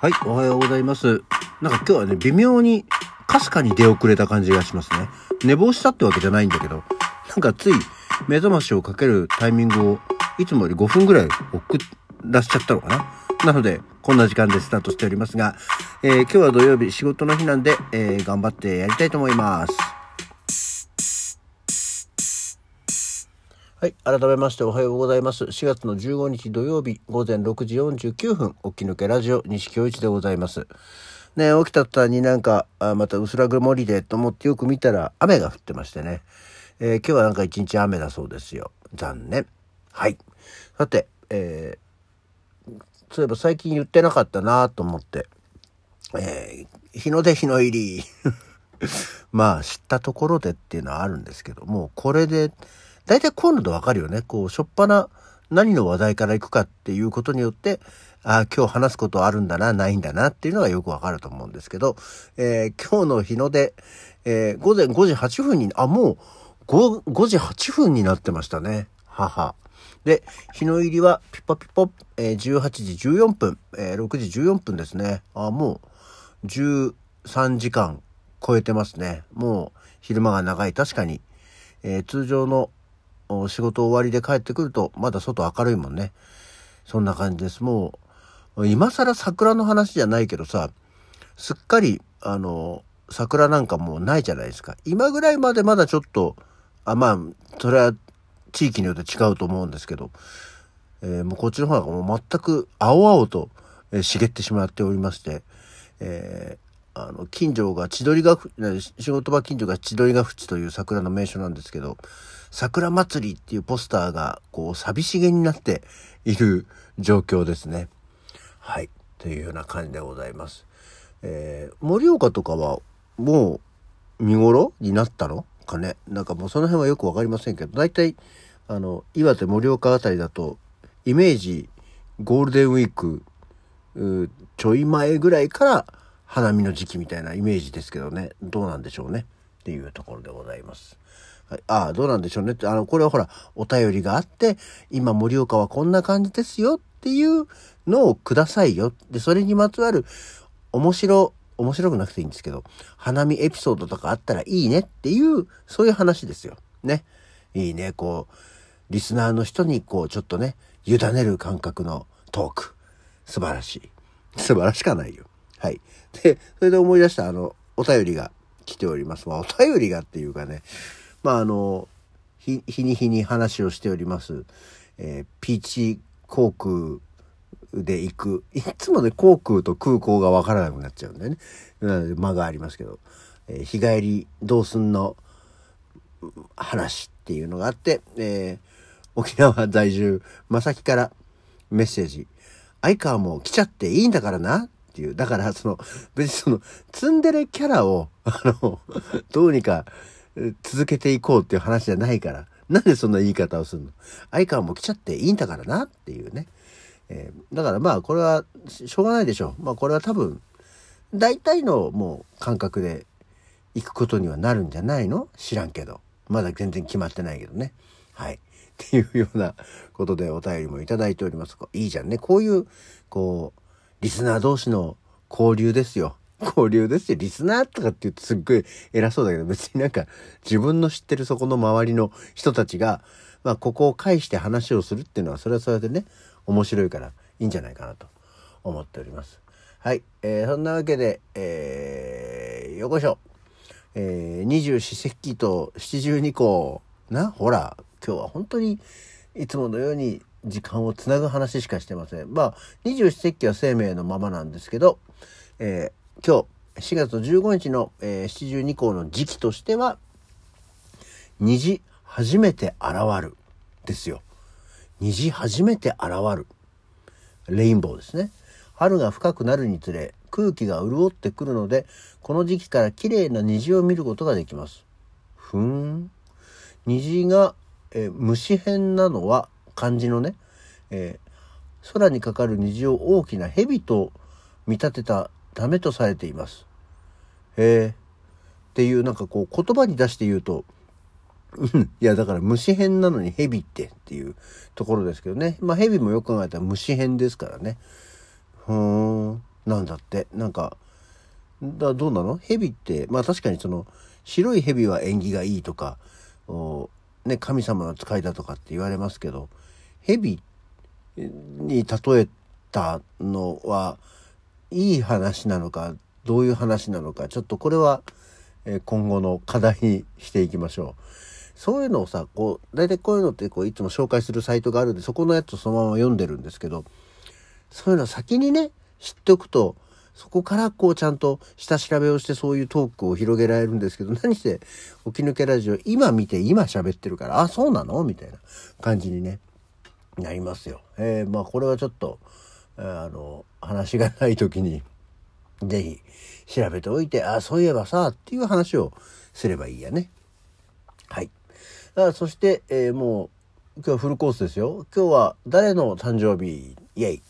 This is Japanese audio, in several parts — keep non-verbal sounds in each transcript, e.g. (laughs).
はい、おはようございます。なんか今日はね、微妙に、かすかに出遅れた感じがしますね。寝坊したってわけじゃないんだけど、なんかつい目覚ましをかけるタイミングを、いつもより5分ぐらい遅らしちゃったのかな。なので、こんな時間でスタートしておりますが、えー今日は土曜日仕事の日なんで、えー頑張ってやりたいと思います。はい。改めましておはようございます。4月の15日土曜日午前6時49分、起き抜けラジオ西京一でございます。ね起きた途端になんか、あまた薄ら曇りでと思ってよく見たら雨が降ってましてね。えー今日はなんか一日雨だそうですよ。残念。はい。さて、えーそういえば最近言ってなかったなと思って、えー日の出日の入り。(laughs) まあ、知ったところでっていうのはあるんですけども、これで、大体こういうのでわかるよね。こう、しょっぱな何の話題から行くかっていうことによって、ああ、今日話すことあるんだな、ないんだなっていうのがよくわかると思うんですけど、えー今日の日の出、えー午前5時8分に、あ、もう5、5時8分になってましたね。母。で、日の入りはピッポピッポ、えー18時14分、えー6時14分ですね。あ、もう13時間超えてますね。もう昼間が長い。確かに、えー通常の仕事終わりで帰ってくると、まだ外明るいもんね。そんな感じです。もう、今更桜の話じゃないけどさ、すっかり、あの、桜なんかもうないじゃないですか。今ぐらいまでまだちょっと、あ、まあ、それは地域によって違うと思うんですけど、えーもうこっちの方がもう全く青々と、茂ってしまっておりまして、えーあの、近所が千鳥ヶ淵、ね仕事場近所が千鳥ヶ淵という桜の名所なんですけど、桜祭りっていうポスターが、こう、寂しげになっている状況ですね。はい。というような感じでございます。えー盛岡とかは、もう、見頃になったのかね？なんかもうその辺はよくわかりませんけど、大体、あの、岩手盛岡あたりだと、イメージ、ゴールデンウィーク、ちょい前ぐらいから花見の時期みたいなイメージですけどね。どうなんでしょうね。っていうところでございます。はい、ああ、どうなんでしょうねって。あの、これはほら、お便りがあって、今盛岡はこんな感じですよっていうのをくださいよ。で、それにまつわる面白、面白くなくていいんですけど、花見エピソードとかあったらいいねっていう、そういう話ですよ。ね。いいね。こう、リスナーの人にこう、ちょっとね、委ねる感覚のトーク。素晴らしい。素晴らしかないよ。はい。で、それで思い出したあの、お便りが来ております。まあ、お便りがっていうかね、まあ、あの、日に日に話をしております。えーピーチ航空で行く。いつもね、航空と空港がわからなくなっちゃうんだよね。なので、間がありますけど、えー日帰りどうすんの？話っていうのがあって、えー沖縄在住、まさきからメッセージ。相川も来ちゃっていいんだからなっていう。だから、その、別にその、ツンデレキャラを、あの、(laughs) どうにか続けていこうっていう話じゃないから。なんでそんな言い方をするの？相川も来ちゃっていいんだからなっていうね。えーだからまあ、これは、しょうがないでしょう。まあ、これは多分、大体のもう感覚で行くことにはなるんじゃないの？知らんけど。まだ全然決まってないけどね。はい。っていうようなことでお便りもいただいております。いいじゃんね。こういう、こう、リスナー同士の交流ですよ。交流ですよ。リスナーとかって言うとすっごい偉そうだけど、別になんか自分の知ってるそこの周りの人たちが、まあここを介して話をするっていうのは、それはそれでね、面白いからいいんじゃないかなと思っております。はい。えーそんなわけで、えー、よこしょ。えー、二十四節気と七十二候。な、ほら、今日は本当にいつものように時間をつなぐ話しかしてません。まあ、二十四節気は生命のままなんですけど、えー今日、4月15日の、えー七十二候の時期としては、虹初めて現る。ですよ。虹初めて現る。レインボーですね。春が深くなるにつれ空気が潤ってくるので、この時期から綺麗な虹を見ることができます。ふーん。虹が、えー虫編なのは漢字のね、えー空にかかる虹を大きな蛇と見立てたためとされています。へえ。っていうなんかこう言葉に出して言うと、うんいやだから虫編なのに蛇ってっていうところですけどね。まあ蛇もよく考えたら虫編ですからね。ふーん。なんだって。なんか、だどうなの？蛇って、まあ確かにその、白い蛇は縁起がいいとか、ね、神様の使いだとかって言われますけど、蛇に例えたのは、いい話なのか、どういう話なのか、ちょっとこれは、え今後の課題にしていきましょう。そういうのをさ、こう、大体こういうのってこういつも紹介するサイトがあるんで、そこのやつをそのまま読んでるんですけど、そういうの先にね、知っておくと、そこからこうちゃんと下調べをしてそういうトークを広げられるんですけど、何して起き抜けラジオ今見て今喋ってるから、あ、そうなの？みたいな感じにね、なりますよ。えー、まあこれはちょっと、あの、話がない時に、ぜひ調べておいて、あ、そういえばさ、っていう話をすればいいやね。はい。あそして、えー、もう、今日はフルコースですよ。今日は誰の誕生日？イェイ。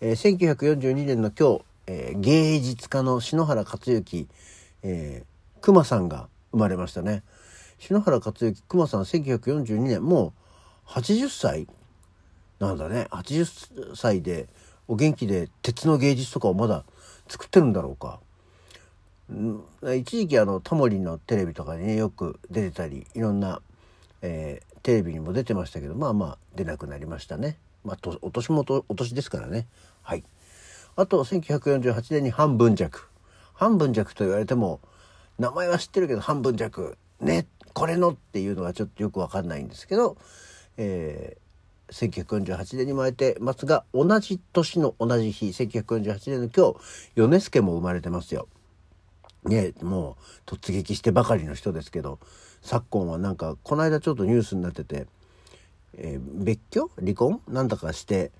えー、1942年の今日、えー、芸術家の篠原克之、えー、熊さんが生まれましたね。篠原克之、熊さん1942年、もう80歳なんだね。80歳でお元気で鉄の芸術とかをまだ作ってるんだろうか。一時期あのタモリのテレビとかにねよく出てたりいろんな、えー、テレビにも出てましたけどまあまあ出なくなりましたね。まあ、お年もお年ですからね。はい。あと1948年に半分弱。半分弱と言われても名前は知ってるけど半分弱ねこれのっていうのはちょっとよくわかんないんですけど、え1948年に生まれてますが同じ年の同じ日1948年の今日米助も生まれてますよ。ねもう突撃してばかりの人ですけど昨今はなんかこの間ちょっとニュースになってて、えー、別居？離婚？なんだかして、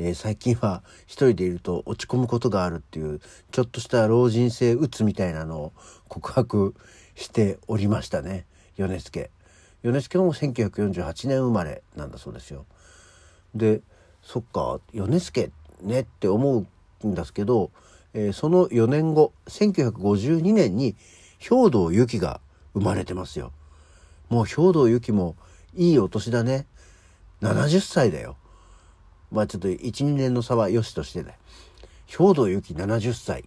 えー、最近は一人でいると落ち込むことがあるっていうちょっとした老人性うつみたいなのを告白しておりましたね米助。米助も1948年生まれなんだそうですよ。でそっか米助ねって思うんですけど、えー、その4年後1952年に兵藤由紀が生まれてますよ。もう兵藤由紀もいいお年だね。70歳だよ。まあちょっと1、2年の差は良しとしてね。兵藤由紀70歳。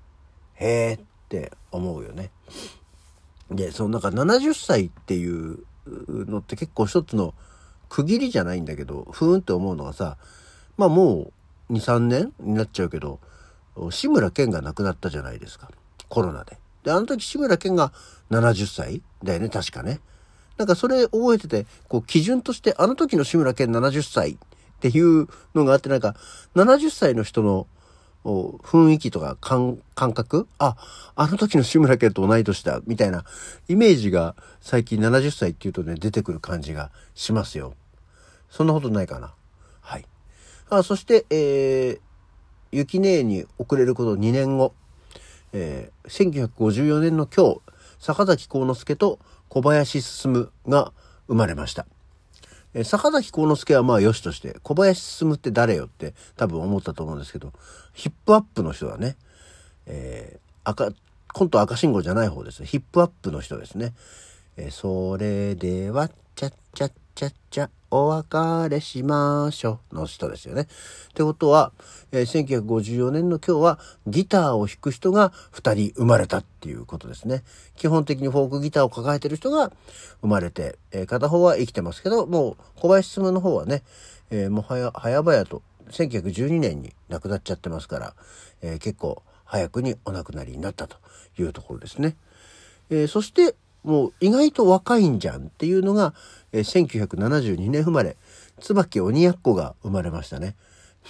へえって思うよね。で、そのなんか70歳っていうのって結構一つの区切りじゃないんだけど、ふーんって思うのがさ、まあもう2、3年になっちゃうけど、志村けんが亡くなったじゃないですか。コロナで。で、あの時志村けんが70歳だよね、確かね。なんかそれ覚えてて、こう基準としてあの時の志村けん70歳っていうのがあって、なんか70歳の人の雰囲気とか感覚？あ、あの時の志村けと同い年だ、みたいなイメージが最近70歳っていうとね、出てくる感じがしますよ。そんなことないかな。はい。あそして、えー、雪姉に遅れること2年後、えー、1954年の今日、坂崎幸之助と小林進が生まれました。え、坂崎幸之助はまあ良しとして、小林進って誰よって多分思ったと思うんですけど、ヒップアップの人はね。えー、赤、コント赤信号じゃない方です。ヒップアップの人ですね。えー、それでは、ちゃっちゃっちゃっちゃ、お別れしましょうの人ですよね。ってことは、えー、1954年の今日はギターを弾く人が2人生まれたっていうことですね。基本的にフォークギターを抱えてる人が生まれて、えー、片方は生きてますけど、もう小林進の方はね、えー、もはや早々と1912年に亡くなっちゃってますから、え、結構早くにお亡くなりになったというところですね。え、そしてもう意外と若いんじゃんっていうのが、えー、1972年生まれ、椿鬼奴が生まれましたね。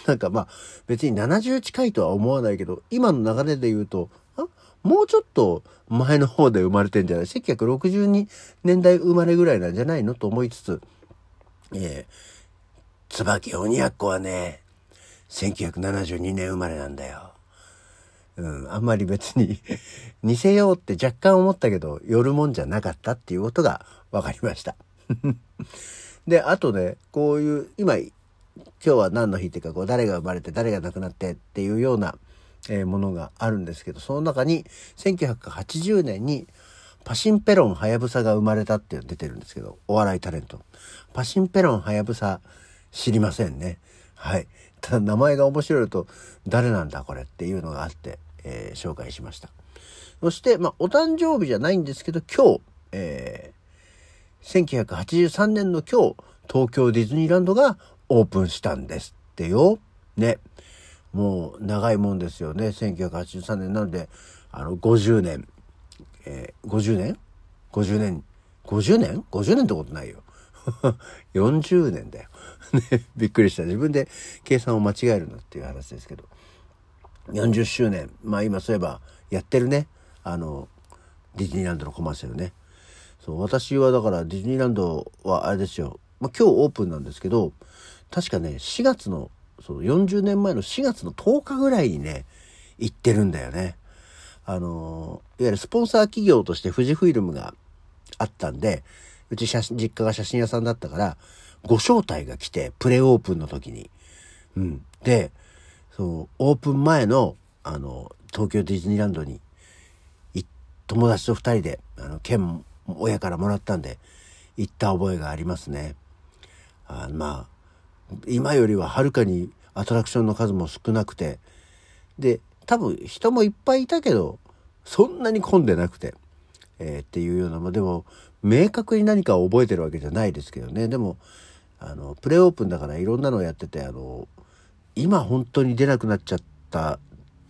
なんかまあ別に70近いとは思わないけど、今の流れで言うと、あもうちょっと前の方で生まれてんじゃない ?1962 年代生まれぐらいなんじゃないのと思いつつ、えー、椿鬼奴はね、1972年生まれなんだよ。うん、あんまり別に (laughs) 似せようって若干思ったけど、寄るもんじゃなかったっていうことが分かりました。(laughs) で、あとね、こういう、今、今日は何の日っていうか、こう、誰が生まれて誰が亡くなってっていうような、えー、ものがあるんですけど、その中に、1980年に、パシンペロンハヤブサが生まれたっていうの出てるんですけど、お笑いタレント。パシンペロンハヤブサ知りませんね。はい。ただ名前が面白いと誰なんだこれっていうのがあって、えー、紹介しました。そして、まあ、お誕生日じゃないんですけど、今日、えー、1983年の今日、東京ディズニーランドがオープンしたんですってよ。ね。もう長いもんですよね。1983年なので、あの、50年。えー、50年 ?50 年。50年 ?50 年ってことないよ。(laughs) 40年だよ。(laughs) ね、びっくりした。自分で計算を間違えるなっていう話ですけど。40周年。まあ今そういえばやってるね。あの、ディズニーランドのコマーシャルね。そう、私はだからディズニーランドはあれですよ。まあ今日オープンなんですけど、確かね、4月の、その40年前の4月の10日ぐらいにね、行ってるんだよね。あの、いわゆるスポンサー企業として富士フイルムがあったんで、うち写真、実家が写真屋さんだったから、ご招待が来て、プレオープンの時に。うん。で、そう、オープン前の、あの、東京ディズニーランドに、友達と二人で、あの、券、親からもらったんで、行った覚えがありますね。あまあ、今よりははるかにアトラクションの数も少なくて、で、多分人もいっぱいいたけど、そんなに混んでなくて、えー、っていうような、まあでも、明確に何かを覚えてるわけじゃないですけどね。でも、あの、プレオープンだからいろんなのをやってて、あの、今本当に出なくなっちゃった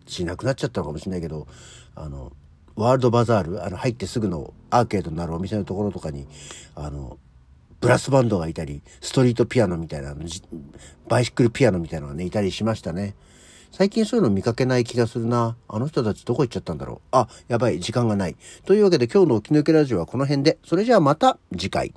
し、なくなっちゃったのかもしれないけど、あの、ワールドバザール、あの、入ってすぐのアーケードになるお店のところとかに、あの、ブラスバンドがいたり、ストリートピアノみたいな、バイシクルピアノみたいなのがね、いたりしましたね。最近そういうの見かけない気がするな。あの人たちどこ行っちゃったんだろう。あ、やばい、時間がない。というわけで今日の起き抜けラジオはこの辺で。それじゃあまた次回。